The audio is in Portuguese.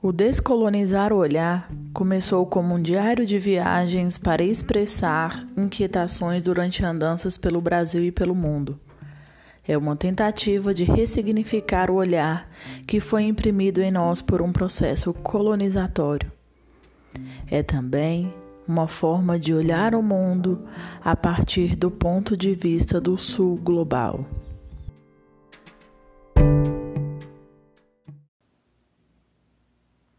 O Descolonizar o Olhar começou como um diário de viagens para expressar inquietações durante andanças pelo Brasil e pelo mundo. É uma tentativa de ressignificar o olhar que foi imprimido em nós por um processo colonizatório. É também uma forma de olhar o mundo a partir do ponto de vista do Sul global.